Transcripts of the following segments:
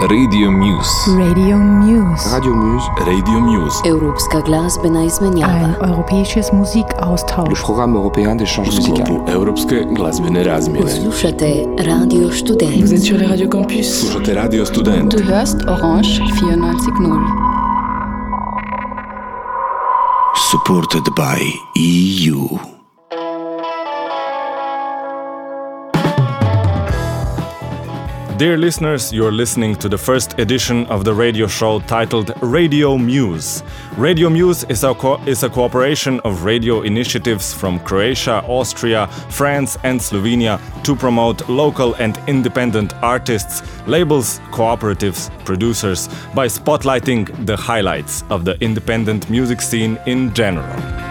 Radio Muse. Radio Muse. Radio Muse. Radio Muse. Europska glazbena izmenjava. Ein europäisches Le Musikaustausch. programme européen d'échange U musical. sklopu Europske glazbene razmjene. Slušate Radio Vous Student. êtes sur les radios campus. Slušate Radio Student. Du hörst Orange 94.0. supported by EU. Dear listeners, you're listening to the first edition of the radio show titled Radio Muse. Radio Muse is a, co- is a cooperation of radio initiatives from Croatia, Austria, France, and Slovenia to promote local and independent artists, labels, cooperatives, producers by spotlighting the highlights of the independent music scene in general.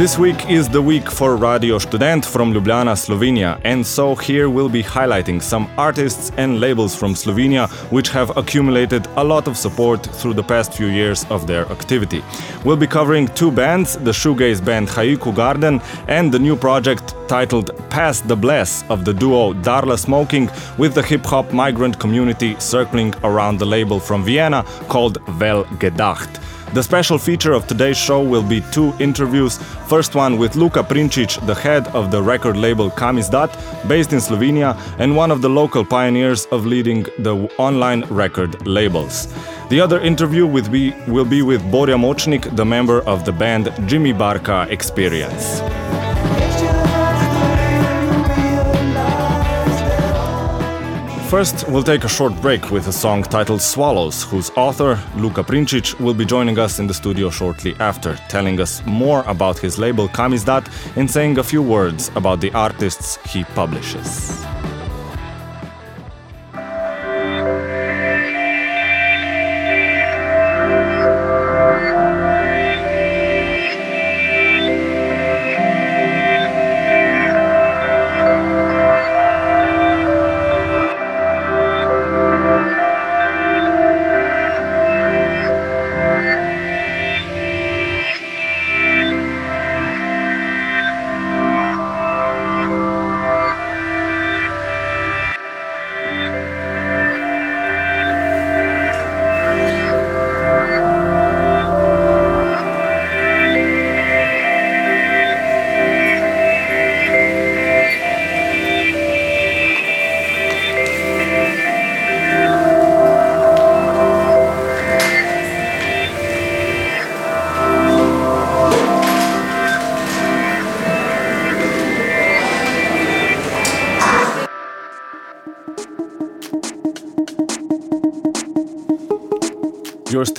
This week is the week for Radio Student from Ljubljana, Slovenia, and so here we'll be highlighting some artists and labels from Slovenia which have accumulated a lot of support through the past few years of their activity. We'll be covering two bands the shoegaze band Haiku Garden and the new project titled Pass the Bless of the duo Darla Smoking with the hip hop migrant community circling around the label from Vienna called Vel Gedacht. The special feature of today's show will be two interviews. First one with Luka Princic, the head of the record label Kamizdat, based in Slovenia, and one of the local pioneers of leading the online record labels. The other interview with be, will be with Borja Mochnik, the member of the band Jimmy Barka Experience. First, we'll take a short break with a song titled Swallows, whose author, Luka Princic, will be joining us in the studio shortly after, telling us more about his label Kamizdat and saying a few words about the artists he publishes.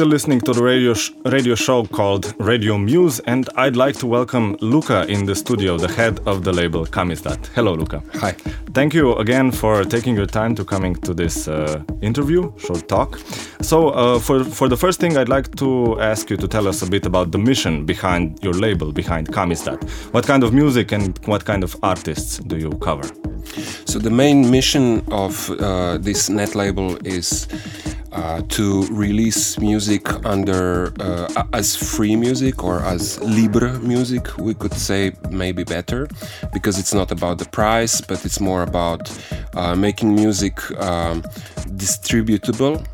Still listening to the radio, sh- radio show called Radio Muse, and I'd like to welcome Luka in the studio, the head of the label Kamizdat. Hello, Luka. Hi. Thank you again for taking your time to coming to this uh, interview, short talk. So, uh, for for the first thing, I'd like to ask you to tell us a bit about the mission behind your label, behind Kamizdat. What kind of music and what kind of artists do you cover? So the main mission of uh, this net label is uh, to release music under uh, as free music or as libre music. We could say maybe better because it's not about the price, but it's more about uh, making music um, distributable.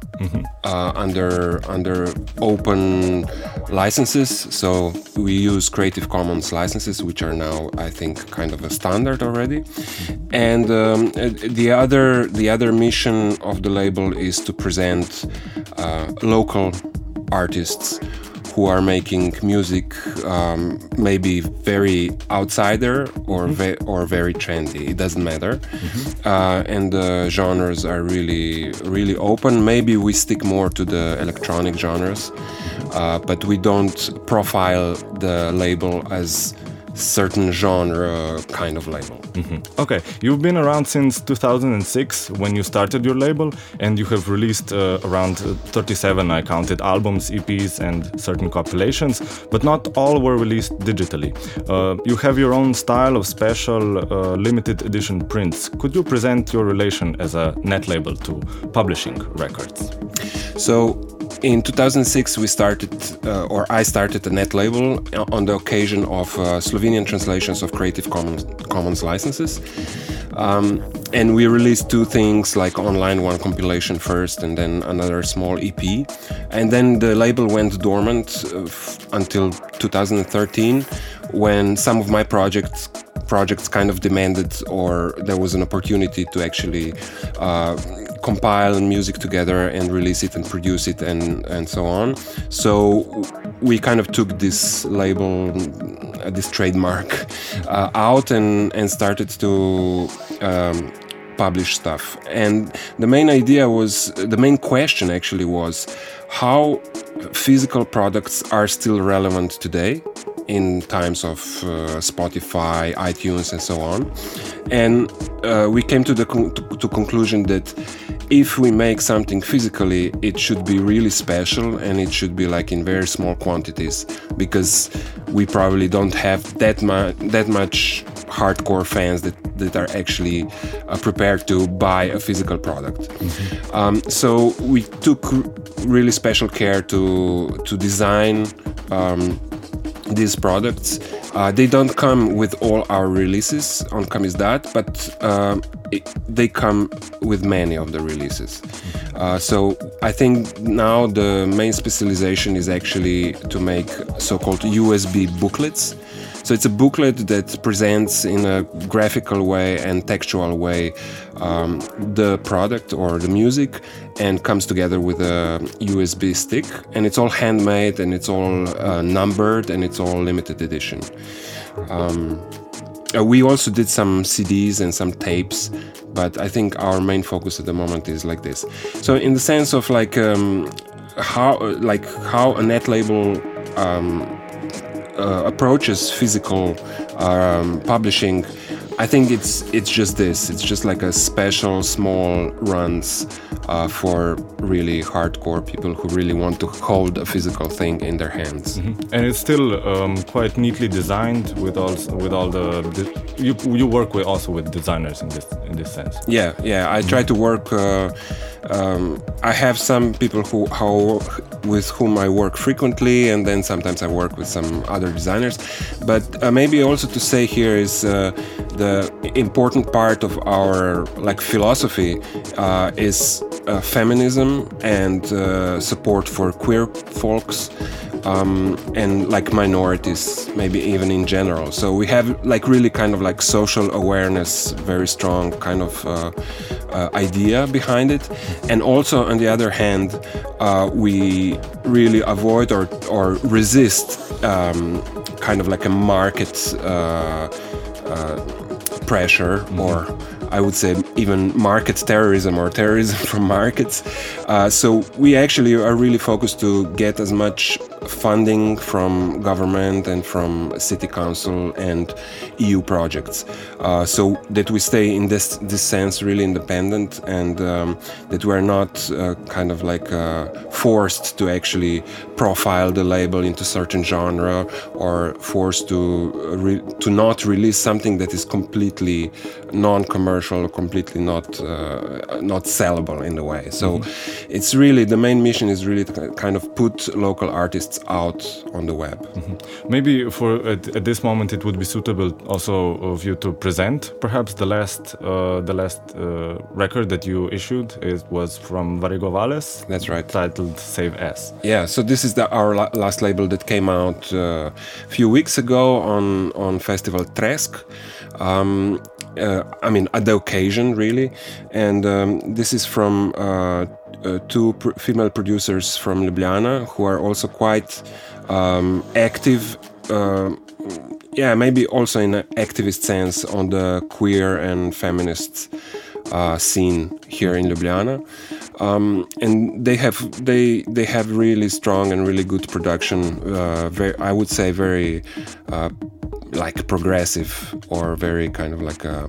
Uh, under under open licenses, so we use Creative Commons licenses, which are now, I think, kind of a standard already. And um, uh, the other the other mission of the label is to present uh, local artists who are making music um, maybe very outsider or ve- or very trendy. It doesn't matter, uh, and the genres are really really open. Maybe we stick more to the electronic genres, uh, but we don't profile the label as certain genre kind of label. Okay, you've been around since 2006 when you started your label, and you have released uh, around uh, 37, I counted, albums, EPs, and certain compilations, but not all were released digitally. Uh, you have your own style of special uh, limited edition prints. Could you present your relation as a net label to publishing records? So in 2006, we started, uh, or I started a net label on the occasion of uh, Slovenian translations of Creative Commons, Commons licenses. Um, and we released two things like online one compilation first and then another small ep and then the label went dormant uh, until 2013 when some of my projects projects kind of demanded or there was an opportunity to actually uh, compile music together and release it and produce it and and so on. So we kind of took this label uh, this trademark uh, out and and started to um, publish stuff. And the main idea was the main question actually was how physical products are still relevant today in times of uh, Spotify, iTunes, and so on. And uh, we came to the con- to, to conclusion that if we make something physically, it should be really special and it should be like in very small quantities because we probably don't have that much that much hardcore fans that, that are actually uh, prepared to buy a physical product. Um, so we took really special care to to design um, these products. Uh, they don't come with all our releases on Kamizdat, but um, it, they come with many of the releases. Uh, so I think now the main specialization is actually to make so-called USB booklets. So it's a booklet that presents in a graphical way and textual way um, the product or the music and comes together with a USB stick. And it's all handmade and it's all uh, numbered and it's all limited edition. Um, uh, we also did some CDs and some tapes, but I think our main focus at the moment is like this. So in the sense of like um, how like how a net label um, uh, approaches physical um, publishing, I think it's it's just this. It's just like a special small runs uh, for really hardcore people who really want to hold a physical thing in their hands. And it's still um, quite neatly designed with all with all the, the you you work with also with designers in this in this sense. Yeah, yeah. I try to work. Uh, um, I have some people who how with whom I work frequently, and then sometimes I work with some other designers. But uh, maybe also to say here is uh, the important part of our like philosophy uh, is uh, feminism and uh, support for queer folks um, and like minorities, maybe even in general. So we have like really kind of like social awareness, very strong kind of uh, uh, idea behind it. And also on the other hand, uh, we really avoid or, or resist um, kind of like a market uh, uh, pressure or I would say even market terrorism or terrorism from markets. Uh, so we actually are really focused to get as much funding from government and from city council and EU projects, uh, so that we stay in this this sense really independent and um, that we're not uh, kind of like uh, forced to actually profile the label into certain genre or forced to uh, re- to not release something that is completely non-commercial or completely not uh, not sellable in a way. So it's really the main mission is really to kind of put local artists out on the web. Maybe for at, at this moment it would be suitable also of you to present perhaps the last uh, the last uh, record that you issued. It was from Warrego Valles. That's right. Titled Save As. Yeah, so this is the, our la- last label that came out uh, a few weeks ago on on Festival Tresk. Um, uh, I mean, at the occasion, really, and um, this is from uh, two pr- female producers from Ljubljana who are also quite um, active. Uh, yeah, maybe also in an activist sense on the queer and feminist uh, scene here in Ljubljana. Um, and they have they they have really strong and really good production. Uh, very, I would say very uh, like progressive or very kind of like uh,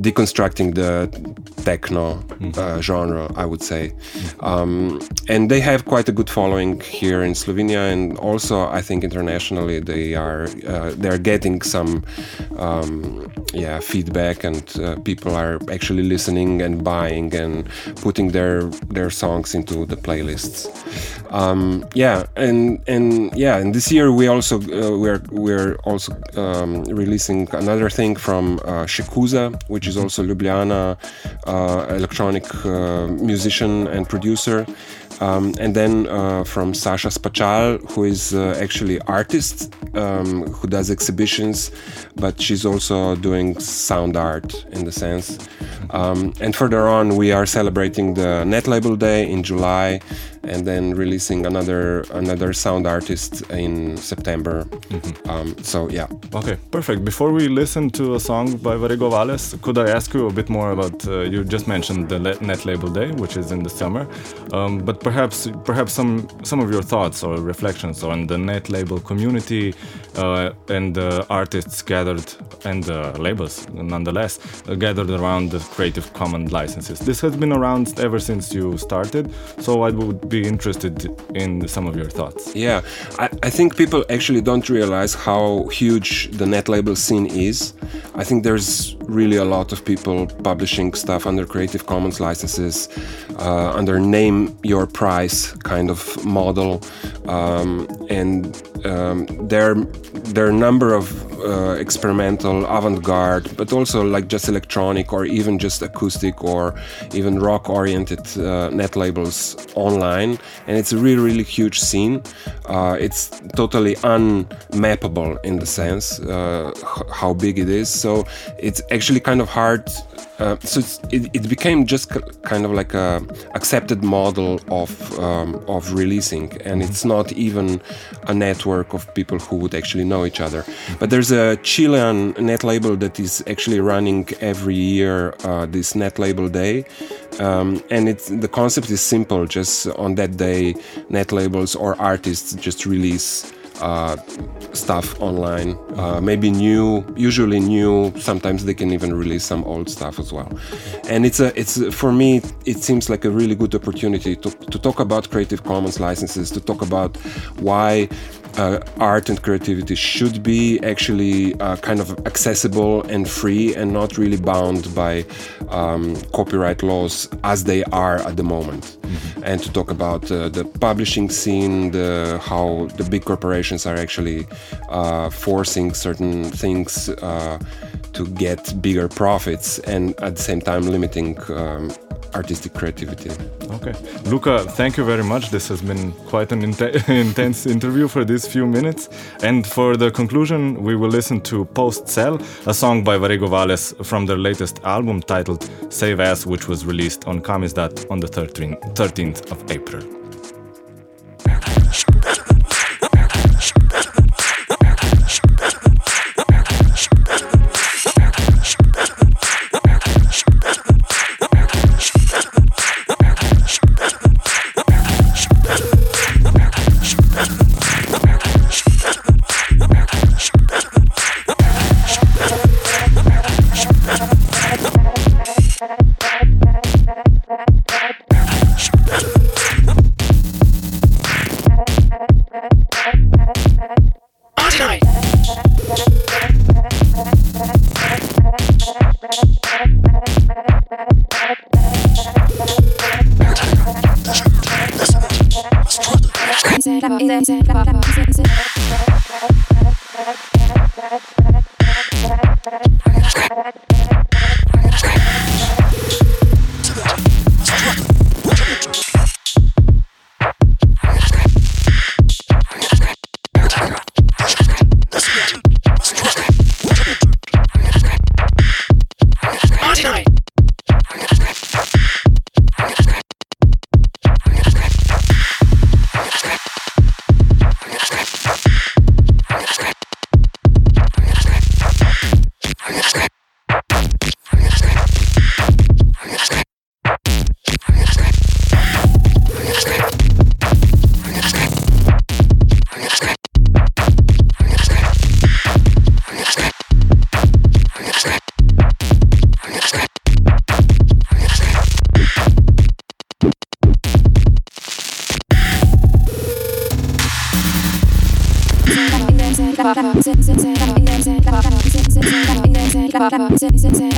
deconstructing the techno uh, genre, I would say. Um, and they have quite a good following here in Slovenia, and also I think internationally they are uh, they are getting some um, yeah feedback, and uh, people are actually listening and buying and putting their their songs into the playlists. Um, yeah, and and yeah, and this year we also uh, we're we're also um, releasing another thing from uh, Shekuza, which is also Ljubljana uh, electronic uh, musician and producer. Um, and then uh, from Sasha Spachal, who is uh, actually artist um, who does exhibitions, but she's also doing sound art in the sense. Um, and further on, we are celebrating the Net Label Day in July, and then releasing another another sound artist in September. Um, so yeah, Okay, perfect. Before we listen to a song by Warrego Valles, could I ask you a bit more about? Uh, you just mentioned the Net Label Day, which is in the summer, um, but perhaps perhaps some some of your thoughts or reflections on the Net Label community uh, and the artists gathered and the labels, nonetheless, uh, gathered around the Creative Commons licenses. This has been around ever since you started, so I would be interested in some of your thoughts. Yeah, I, I think people actually don't realize how huge the net label scene is. I think there's really a lot of people publishing stuff under Creative Commons licenses, uh, under name your price kind of model, um, and um, are a number of uh, experimental, avant-garde, but also like just electronic or even just acoustic or even rock-oriented uh, net labels online, and it's a really really huge scene. Uh, it's totally unmappable in the sense uh, how big it is. So it's actually kind of hard. Uh, so it, it became just kind of like a accepted model of um, of releasing, and it's not even a network of people who would actually know each other. But there's a Chilean net label that is actually running every year uh, this net label day, um, and it's the concept is simple. Just on that day, net labels or artists just release uh, stuff online. Uh, maybe new, usually new. Sometimes they can even release some old stuff as well. And it's a, it's for me, it seems like a really good opportunity to, to talk about Creative Commons licenses, to talk about why uh, art and creativity should be actually uh, kind of accessible and free and not really bound by um, copyright laws as they are at the moment. And to talk about uh, the publishing scene, the how the big corporations are actually uh, forcing certain things uh, to get bigger profits and at the same time limiting um, artistic creativity. Okay. Luka, thank you very much. This has been quite an inte- intense interview for these few minutes. And for the conclusion, we will listen to Post Cell, a song by Warrego Valles from their latest album titled Save As, which was released on Kamizdat on the 13th of April. Papa. about say say say.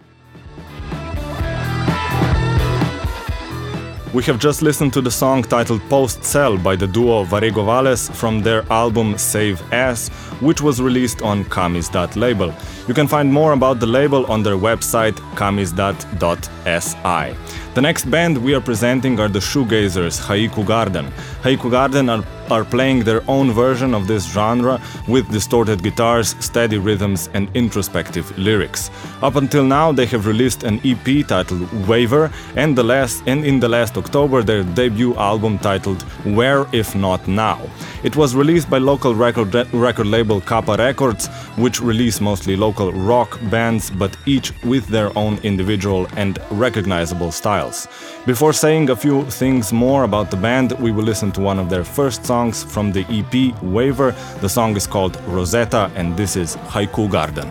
We have just listened to the song titled Post Cell by the duo Warrego Valles from their album Save As, which was released on Kamizdat label. You can find more about the label on their website kamizdat.si. The next band we are presenting are the shoegazers Haiku Garden. Haiku Garden are, are playing their own version of this genre with distorted guitars, steady rhythms, and introspective lyrics. Up until now, they have released an EP titled Waver, and the last and in the last October their debut album titled Where If Not Now. It was released by local record record label Kapa Records, which release mostly local rock bands, but each with their own individual and recognizable styles. Before saying a few things more about the band, we will listen to one of their first songs from the EP Waver. The song is called Rosetta, and this is Haiku Garden.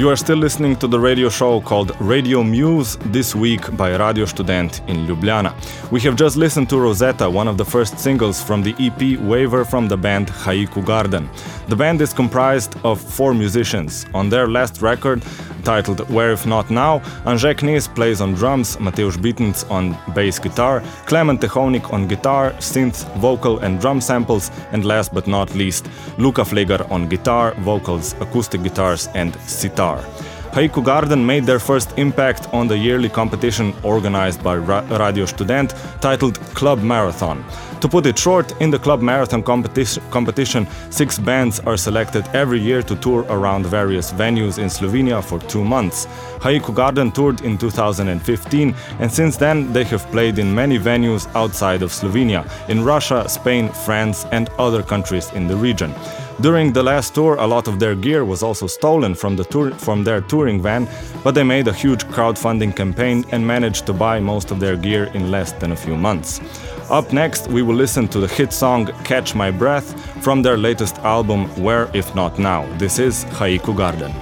You are still listening to the radio show called Radio Muse this week by Radio Student in Ljubljana. We have just listened to Rosetta, one of the first singles from the EP Waver from the band Haiku Garden. The band is comprised of four musicians. On their last record, titled Where If Not Now, Anže Knis plays on drums, Mateusz Bittenc on bass guitar, Clement Tehovnik on guitar, synth, vocal and drum samples, and last but not least, Luka Fleger on guitar, vocals, acoustic guitars and sitar. Haiku Garden made their first impact on the yearly competition organized by Ra- Radio Student titled Club Marathon. To put it short, in the Club Marathon competi- competition, six bands are selected every year to tour around various venues in Slovenia for two months. Haiku Garden toured in 2015, and since then they have played in many venues outside of Slovenia, in Russia, Spain, France, and other countries in the region. During the last tour, a lot of their gear was also stolen from, the tour, from their touring van, but they made a huge crowdfunding campaign and managed to buy most of their gear in less than a few months. Up next, we will listen to the hit song Catch My Breath from their latest album Where If Not Now. This is Haiku Garden.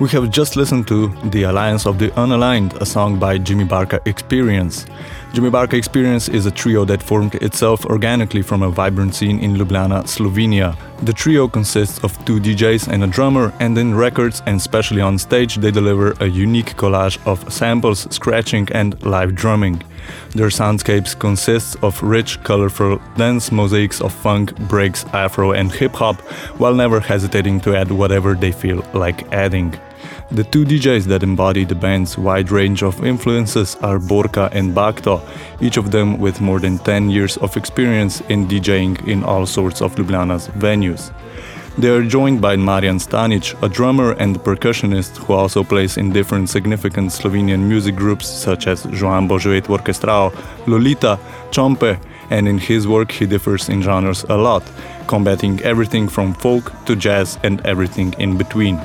We have just listened to The Alliance of the Unaligned, a song by Jimmy Barca Experience. Jimmy Barca Experience is a trio that formed itself organically from a vibrant scene in Ljubljana, Slovenia. The trio consists of two DJs and a drummer, and in records and especially on stage, they deliver a unique collage of samples, scratching, and live drumming. Their soundscapes consist of rich, colorful dance mosaics of funk, breaks, afro, and hip hop, while never hesitating to add whatever they feel like adding. The two DJs that embody the band's wide range of influences are Borka and Bakto, each of them with more than 10 years of experience in DJing in all sorts of Ljubljana's venues. They are joined by Marian Stanic, a drummer and percussionist who also plays in different significant Slovenian music groups such as Joan Božovet Orkestrao, Lolita, Chompe, and in his work he differs in genres a lot, combating everything from folk to jazz and everything in between.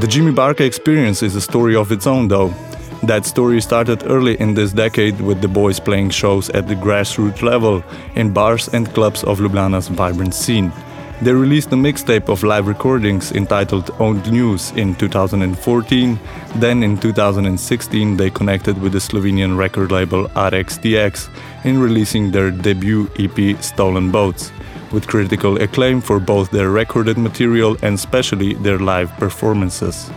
The Jimmy Barca experience is a story of its own, though. That story started early in this decade with the boys playing shows at the grassroots level in bars and clubs of Ljubljana's vibrant scene. They released a mixtape of live recordings entitled Owned News in 2014. Then in 2016, they connected with the Slovenian record label RXTX in releasing their debut EP Stolen Boats with critical acclaim for both their recorded material and especially their live performances.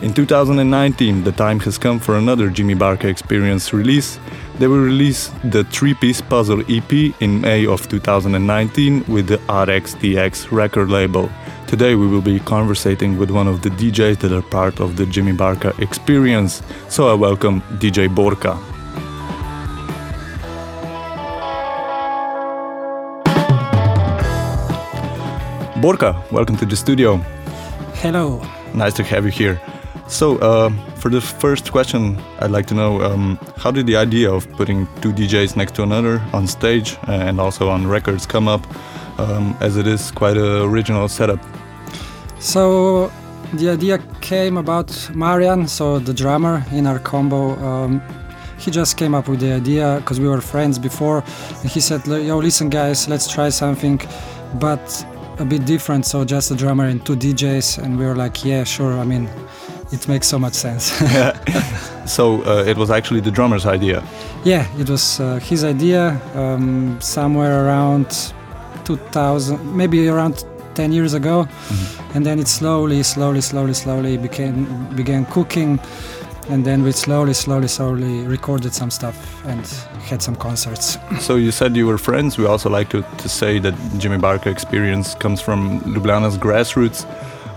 In 2019, the time has come for another Jimmy Barca Experience release. They will release the three piece puzzle EP in May of 2019 with the RXTX record label. Today, we will be conversating with one of the DJs that are part of the Jimmy Barca Experience. So, I welcome DJ Borka. Borka, welcome to the studio. Hello. Nice to have you here. So, uh, for the first question, I'd like to know um, how did the idea of putting two DJs next to another on stage and also on records come up, um, as it is quite an original setup? So, the idea came about Marian, so the drummer in our combo. Um, he just came up with the idea because we were friends before. And he said, Yo, listen, guys, let's try something, but a bit different. So, just a drummer and two DJs. And we were like, Yeah, sure. I mean, it makes so much sense. so, uh, it was actually the drummer's idea? Yeah, it was uh, his idea um, somewhere around 2000, maybe around 10 years ago. Mm-hmm. And then it slowly, slowly, slowly, slowly became, began cooking and then we slowly, slowly, slowly recorded some stuff and had some concerts. So you said you were friends. We also like to, to say that Jimmy Barca experience comes from Ljubljana's grassroots.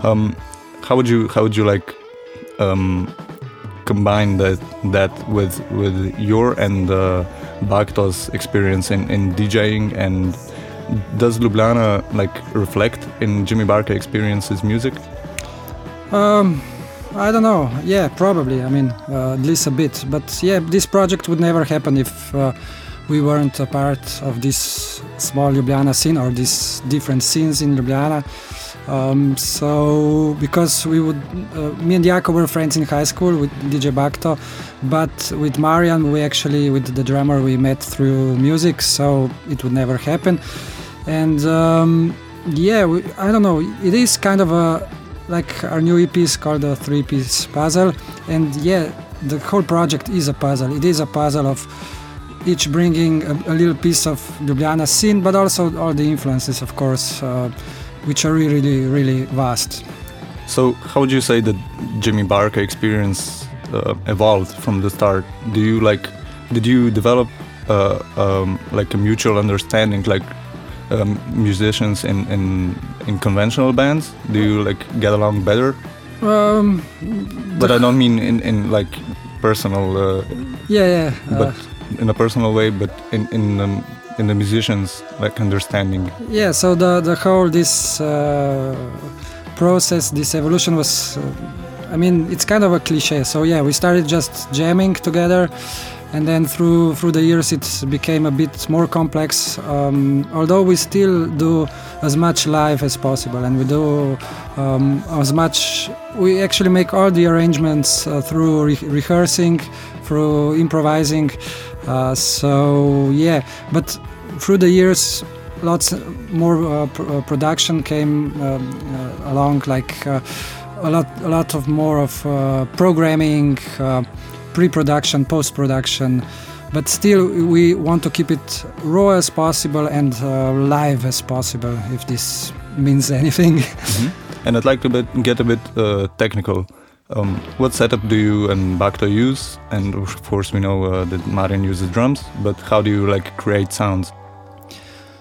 Um, how would you how would you like um, combine that that with with your and uh, Bakto's experience in, in DJing and does Ljubljana like reflect in Jimmy Barca experience's music? Um, I don't know. Yeah, probably. I mean, uh, at least a bit. But yeah, this project would never happen if uh, we weren't a part of this small Ljubljana scene or these different scenes in Ljubljana. Um, so because we would, uh, me and Jako were friends in high school with DJ Bakto, but with Marian we actually with the drummer we met through music, so it would never happen. And um, yeah, we, I don't know. It is kind of a like our new EP is called a three piece puzzle. And yeah the whole project is a puzzle. It is a puzzle of each bringing a, a little piece of Ljubljana scene but also all the influences of course uh, which are really really really vast. So how would you say that Jimmy Barca experience uh, evolved from the start? Do you like did you develop uh, um, like a mutual understanding like um, musicians in, in in conventional bands? Do you like get along better? Um, but I don't mean in, in like personal. Uh, yeah, yeah. But uh, in a personal way, but in in um, in the musicians like understanding. Yeah. So the the whole this uh, process, this evolution was. Uh, I mean, it's kind of a cliche. So yeah, we started just jamming together and then through through the years it became a bit more complex um, although we still do as much live as possible. And we do um, as much we actually make all the arrangements uh, through re rehearsing through improvising uh, so yeah. But through the years lots more uh, pr- uh, production came um, uh, along, like uh, a lot, a lot of more of programming, pre-production, post-production. But still, we want to keep it raw as possible and uh, live as possible, if this means anything. And I'd like to bit, get a bit uh, technical. Um, what setup do you and Bakto use? And of course, we know uh, that Marian uses drums, but how do you like create sounds?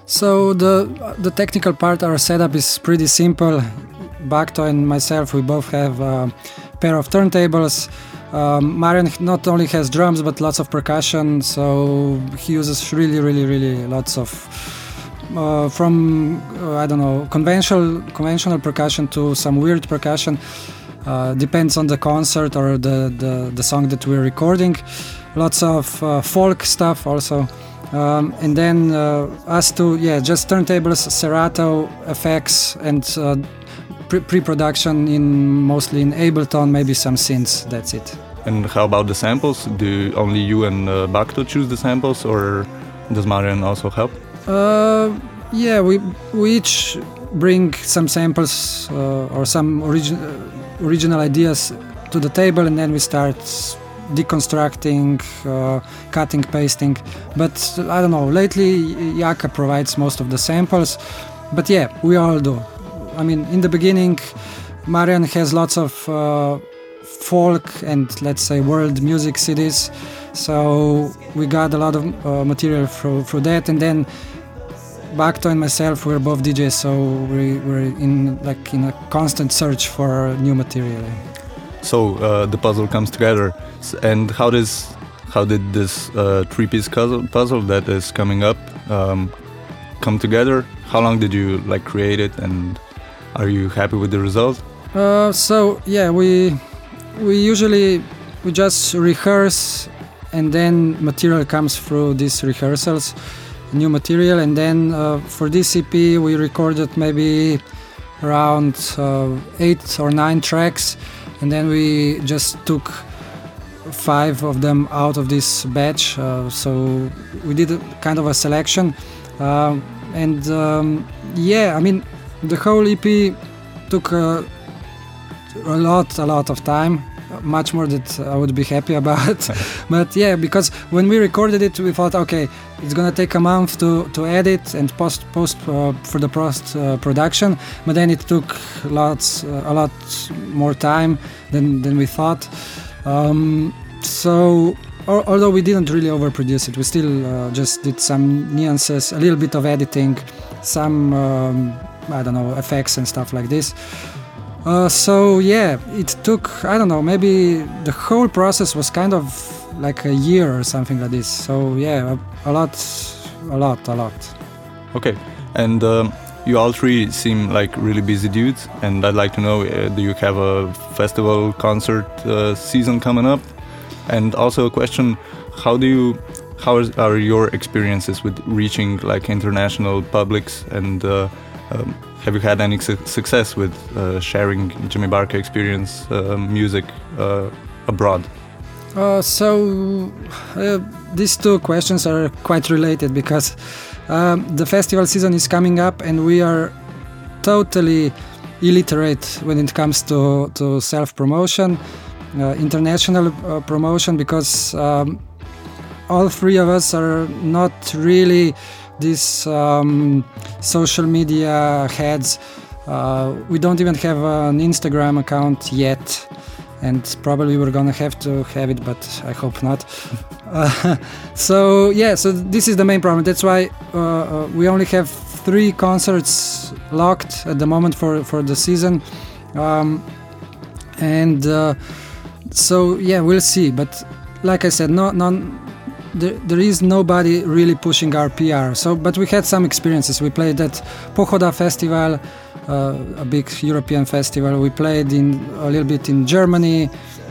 So the the technical part, our setup is pretty simple. Bakto and myself, we both have a pair of turntables. Um, not only has drums but lots of percussion, so he uses really, really, really lots of uh, from uh, I don't know conventional conventional percussion to some weird percussion. Uh, depends on the concert or the, the, the song that we're recording. Lots of uh, folk stuff also. Um, and then uh, us two, yeah, just turntables, Serato, effects, and pre- pre-production in mostly in Ableton, maybe some synths. That's it. And how about the samples? Do only you and uh, Bakto choose the samples, or does Marian also help? Uh, yeah, we we each bring some samples uh, or some uh, original ideas to the table, and then we start deconstructing, uh, cutting, pasting. But I don't know. Lately, Yaka provides most of the samples. But yeah, we all do. I mean, in the beginning, Marian has lots of uh, folk and let's say world music CDs. So we got a lot of uh, material for that, and then Bakto and myself we're both DJs, so we, we're in like in a constant search for new material. So uh, the puzzle comes together. And how does how did this uh, three-piece puzzle, puzzle that is coming up um, come together? How long did you like create it, and are you happy with the result? Uh, so yeah, we we usually we just rehearse, and then material comes through these rehearsals, new material, and then uh, for this EP we recorded maybe around uh, eight or nine tracks, and then we just took five of them out of this batch. Uh, so we did a, kind of a selection, um, and um, yeah, I mean the whole EP took. Uh, a lot a lot of time much more that i would be happy about but yeah because when we recorded it we thought okay it's gonna take a month to, to edit and post post uh, for the post uh, production but then it took lots uh, a lot more time than, than we thought um, so al- although we didn't really overproduce it we still uh, just did some nuances a little bit of editing some um, i don't know effects and stuff like this uh, so yeah, it took I don't know maybe the whole process was kind of like a year or something like this. So yeah, a, a lot, a lot, a lot. Okay, and um, you all three seem like really busy dudes, and I'd like to know: uh, Do you have a festival concert uh, season coming up? And also a question: How do you, how is, are your experiences with reaching like international publics? And uh, um, have you had any su- success with uh, sharing Jimmy Barca experience uh, music uh, abroad? Uh, so uh, these two questions are quite related because um, the festival season is coming up and we are totally illiterate when it comes to, to self promotion, uh, international promotion, because um, all three of us are not really these um, social media heads. Uh, we don't even have an Instagram account yet and probably we're gonna have to have it, but I hope not. Uh, so yeah, so this is the main problem. That's why uh, uh, we only have three concerts locked at the moment for for the season, um, and uh, so yeah, we'll see. But like I said, no, none. There, there is nobody really pushing our PR. So, but we had some experiences. We played at Pochoda Festival, uh, a big European festival. We played in a little bit in Germany,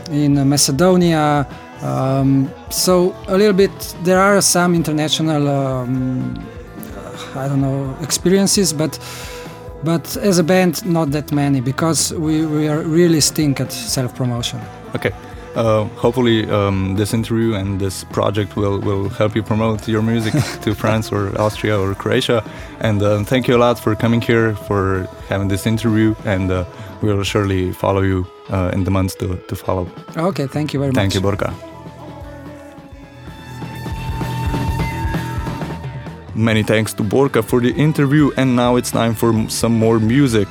in Macedonia. Um, so a little bit. There are some international, um, I don't know, experiences, but but as a band, not that many because we, we are really stink at self promotion. Okay. Uh, hopefully um, this interview and this project will, will help you promote your music to France or Austria or Croatia. And uh, thank you a lot for coming here, for having this interview, and uh, we'll surely follow you uh, in the months to, to follow. Okay, thank you very Thank much. Thank you, Borka. Many thanks to Borka for the interview, and now it's time for some more music.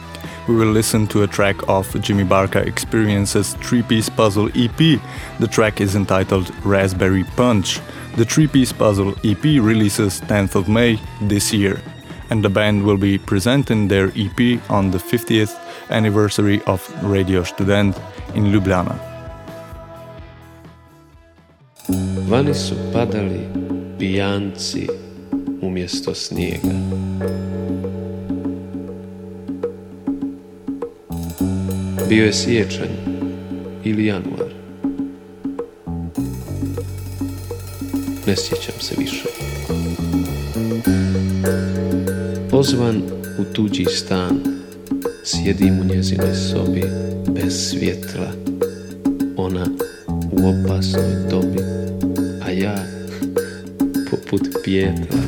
We will listen to a track of Jimmy Barca Experience's three piece puzzle EP. The track is entitled Raspberry Punch. The three piece puzzle EP releases 10th of May this year, and the band will be presenting their EP on the 50th anniversary of Radio Student in Ljubljana. Vani su padali pijanci umjesto snijega. Bio je siječanj ili januar. Ne sjećam se više. Pozvan u tuđi stan, sjedim u njezinoj sobi bez svjetla. Ona u opasnoj dobi, a ja poput pjetla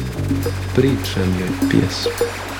pričam joj pjesmu.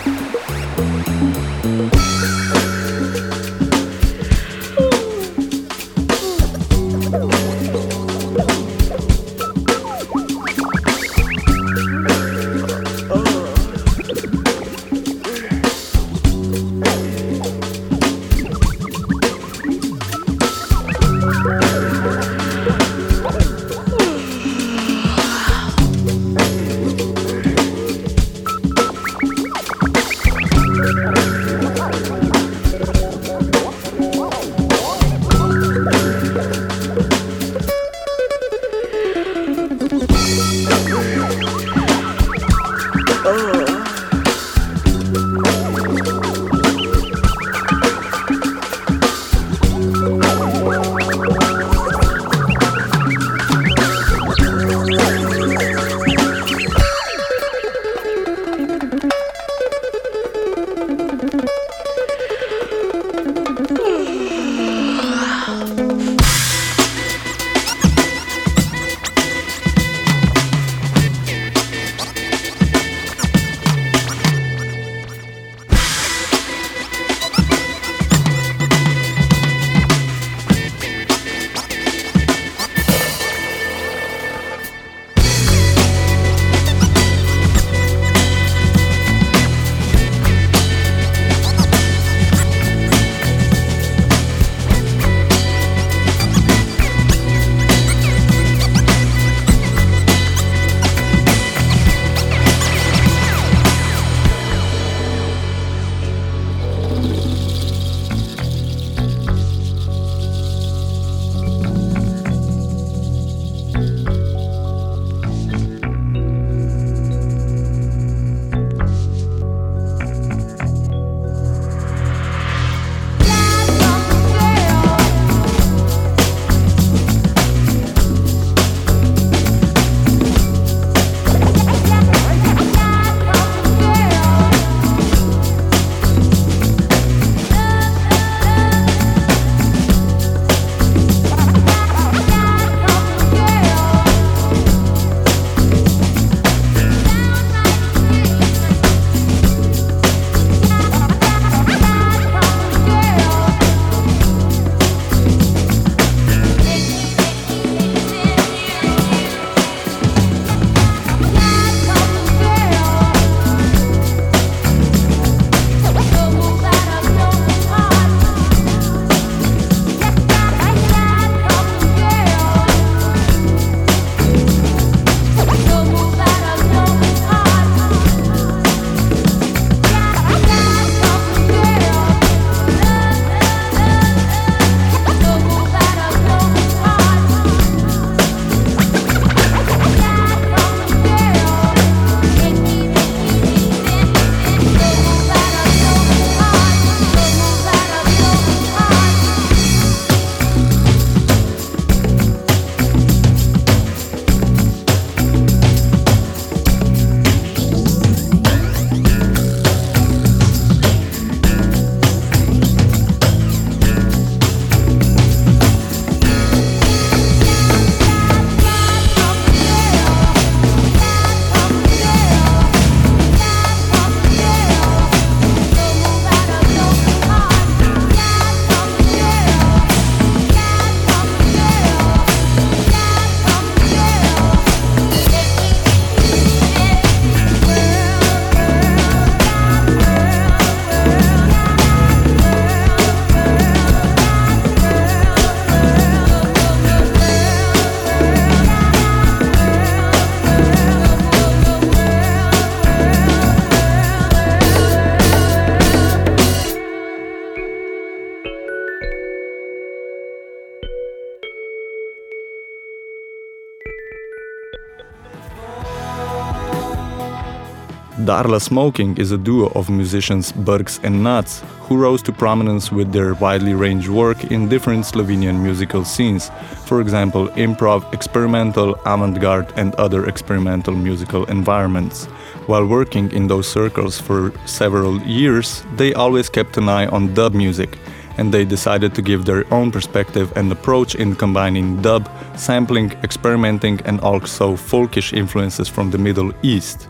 Darla Smoking is a duo of musicians Burks and Nats who rose to prominence with their widely ranged work in different Slovenian musical scenes, for example, improv, experimental, avant garde, and other experimental musical environments. While working in those circles for several years, they always kept an eye on dub music, and they decided to give their own perspective and approach in combining dub, sampling, experimenting, and also folkish influences from the Middle East.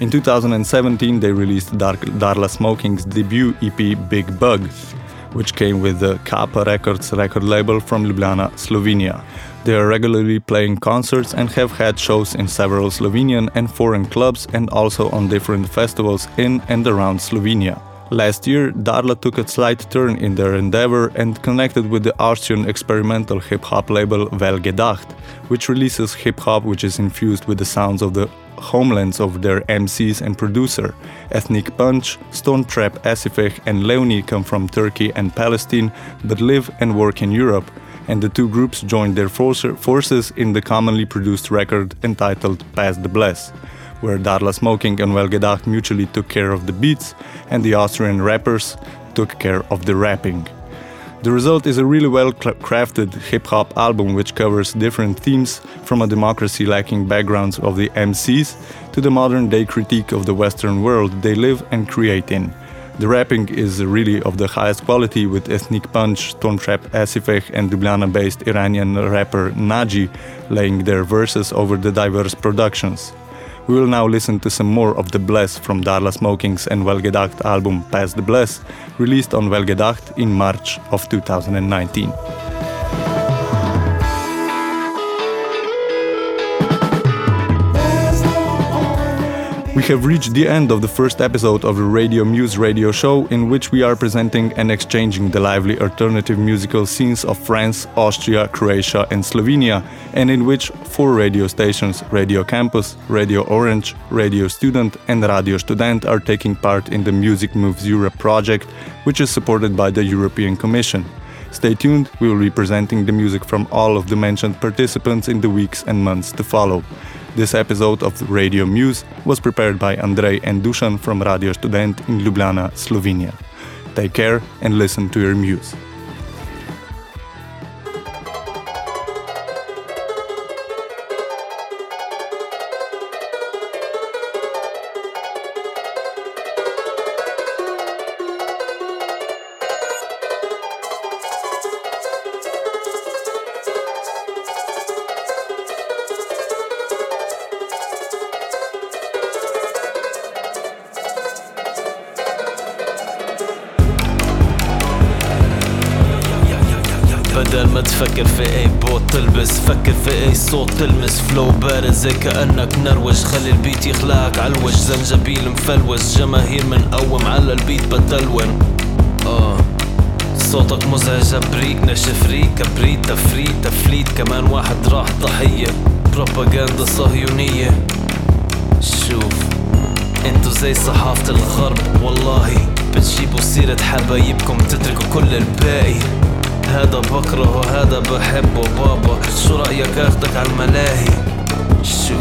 In 2017, they released Dar- Darla Smoking's debut EP Big Bug, which came with the Kapa Records record label from Ljubljana, Slovenia. They are regularly playing concerts and have had shows in several Slovenian and foreign clubs and also on different festivals in and around Slovenia. Last year, Darla took a slight turn in their endeavor and connected with the Austrian experimental hip hop label Velgedacht, which releases hip hop which is infused with the sounds of the homelands of their MCs and producer. Ethnic Punch, Stone Trap Asifeh, and Leonie come from Turkey and Palestine but live and work in Europe, and the two groups joined their forces in the commonly produced record entitled Pass the Bless, where Darla Smoking and Velgedacht mutually took care of the beats, and the Austrian rappers took care of the rapping. The result is a really well crafted hip hop album which covers different themes from a democracy lacking backgrounds of the MCs to the modern day critique of the Western world they live and create in. The rapping is really of the highest quality with Ethnic Punch, storm Trap Asifeh, and Ljubljana based Iranian rapper Naji laying their verses over the diverse productions. We will now listen to some more of The Bless from Darla Smoking's and Velgedacht album Pass the Bless, released on Velgedacht in March of 2019. We have reached the end of the first episode of the Radio Muse radio show, in which we are presenting and exchanging the lively alternative musical scenes of France, Austria, Croatia, and Slovenia, and in which four radio stations Radio Campus, Radio Orange, Radio Student, and Radio Student are taking part in the Music Moves Europe project, which is supported by the European Commission. Stay tuned, we will be presenting the music from all of the mentioned participants in the weeks and months to follow. This episode of Radio Muse was prepared by Andrej and Dusan from Radio Student in Ljubljana, Slovenia. Take care and listen to your muse. في اي صوت تلمس فلو بارد زي كأنك نروج. خلي البيت يخلعك علوش زنجبيل مفلوس جماهير من قوم على البيت بتلون. آه صوتك مزعج بريك نشف ريك كبريت تفريت تفليت. كمان واحد راح ضحية بروباغندا صهيونية. شوف انتو زي صحافة الغرب. والله بتجيبوا سيرة حبايبكم تتركوا كل الباقي. هذا بكره وهذا بحبه. بابا شو رأيك اخدك على الملاهي؟ شو؟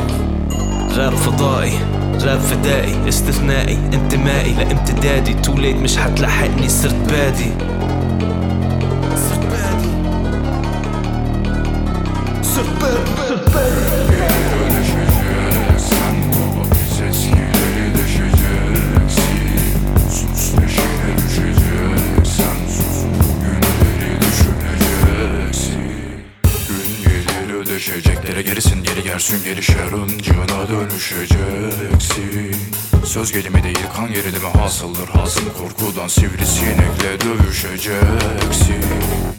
راب فضائي راب فدائي استثنائي انتمائي. لامتدادي توليت مش بادي صرت بادي. صرت بادي. صرت بادي. Düşeceklere gerisin geri gelsin geri şarıncına dönüşeceksin. Söz gelimi değil kan gerilimi hasıldır hasıl korkudan sivrisinekle dövüşeceksin. Sin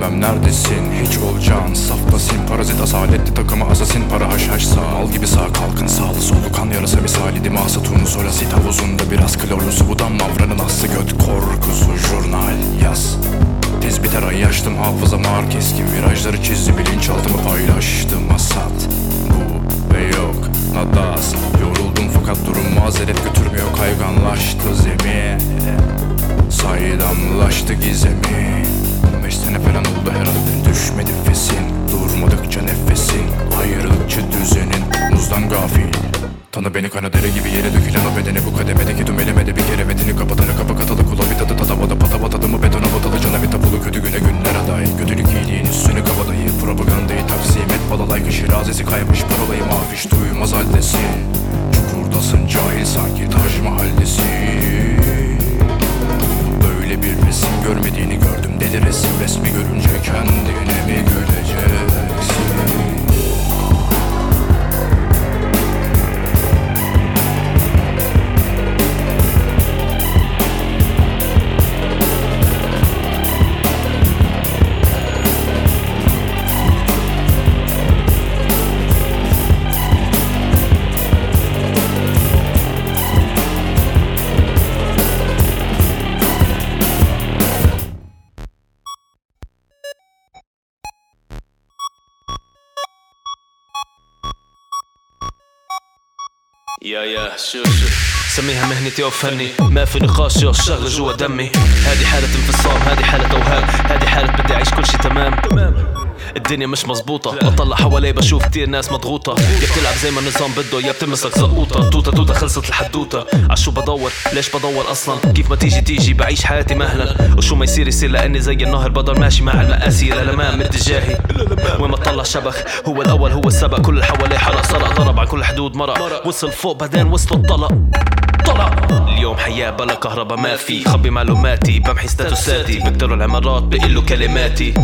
bilmem neredesin? Hiç olacaksın Saftasın parazit asaletli takımı asasin. Para haş haş sağ. Al gibi sağ kalkın sağlı solu kan yarası misali dimasa turnu sorasit havuzunda biraz klorlusu. Budan mavranın aslı göt korkusu. Jurnal yaz. Tez biter ay yaştım hafızam ağır keskin. Virajları çizdi bilinçaltımı paylaştım. Asat bu ve yok. Nadas Yoruldum fakat durum mazeret götürmüyor. Kayganlaştı zemin. Saydamlaştı gizemi 15 sene falan oldu herhalde. Düşmedi fesin Durmadıkça nefesin. Ayrılıkçı düzenin Muzdan gafil Tanı beni kana dere gibi yere dökülen o bedeni Bu kademedeki tüm elemede bir kere metini kapatanı Kapa katalı kula bir tadı tadamada Patava tadımı betona batalı cana bir tapulu Kötü güne günler aday. Kötülük iyiliğin üstünü kabadayı Propagandayı taksim et balalayka Şirazesi kaymış parolayı mafiş duymaz haldesin. Çukurdasın cahil sanki Taj Mahallesin Böyle bir resim görmediğini gördüm. Deli resim resmi görünce kendine mi güleceksin سميها مهنتي أو فني. ما في نقاش يا الشغله جوا دمي. هذه حالة انفصام هذه حالة أوهام هذه حالة بدي أعيش كل شي تمام. الدنيا مش مزبوطة بطلع حوالي بشوف كتير ناس مضغوطة. يا بتلعب زي ما النظام بده يا بتمسك زقوطة توتة توتة خلصت الحدوتة. عشو بدور؟ ليش بدور أصلا؟ كيف ما تيجي تيجي بعيش حياتي مهلا. وشو ما يصير يصير لأني زي النهر بضل ماشي مع المقاسي للامام اتجاهي وين ما طلع شبخ هو الأول هو السبق. كل اللي حواليه حرق سرق ضرب. على كل حدود مرق. وصل فوق بعدين وصلوا الطلق. طلع اليوم حياة بلا كهرباء ما في. خبي معلوماتي بمحي ستاتوساتي بكتروا العمارات بقلوا كلماتي.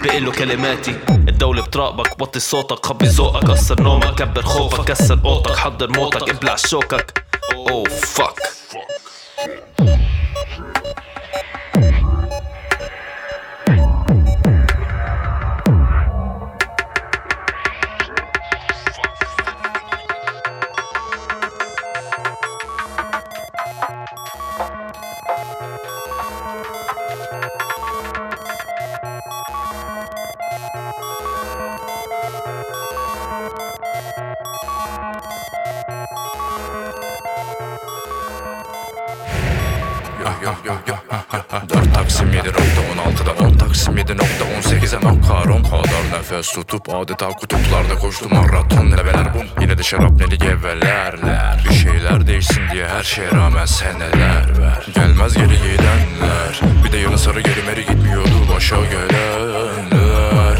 بقلوا كلماتي. الدولة بتراقبك وطي صوتك خبي ذوقك كسر نومك كبر خوفك كسر اوضتك حضر موتك ابلع شوكك. اوه فاك Dört Taksim 7 nokta 16'da 10 Taksim 7 nokta 18'e makaron kadar nefes tutup adeta kutuplarda koştum maraton leveler bum. Yine de şarap neli gevelerler Bir şeyler değişsin diye her şeye rağmen seneler ver. Gelmez geri gidenler. Bir de yanı sarı geri meri gitmiyordu başa gelenler.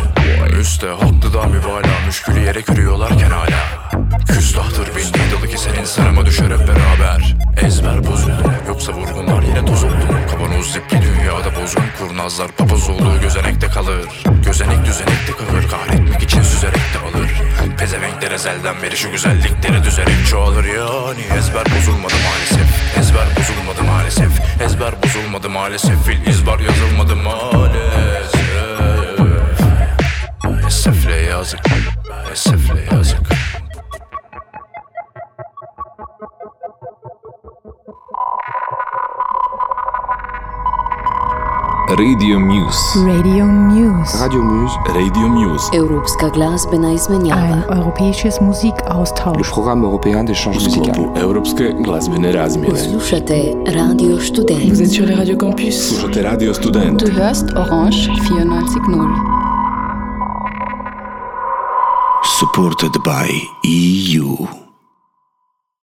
Üste haklı da mübalağa müşkülü yere kürüyorlarken hala. Küstahtır bindiği dalı ki senin sarıma düşer beraber. Ezber bozuldu yoksa vurgunlar yine toz oldu. Kavanoz zipli dünyada bozgun kurnazlar Papaz olduğu gözenekte kalır. Gözenek düzenekte kalır Kahretmek için süzerek de alır. Pezevenkler ezelden beri şu güzellikleri düzerek çoğalır. Yani Ezber bozulmadı maalesef. Ezber bozulmadı maalesef. Ezber bozulmadı maalesef. Fil izbar yazılmadı maalesef. Esefle yazık. Esefle yazık Radio Muse. Radio Muse. Radio Muse. Radio Muse. Europska glazbena izmenjava. Ein europäisches Le Musikaustausch. programme européen d'échange musical. Europske glazbene razmjene. Slušate Radio Student. Vous êtes sur les radios campus Slušate Radio Student. Du hörst Orange 94.0 Supported by EU.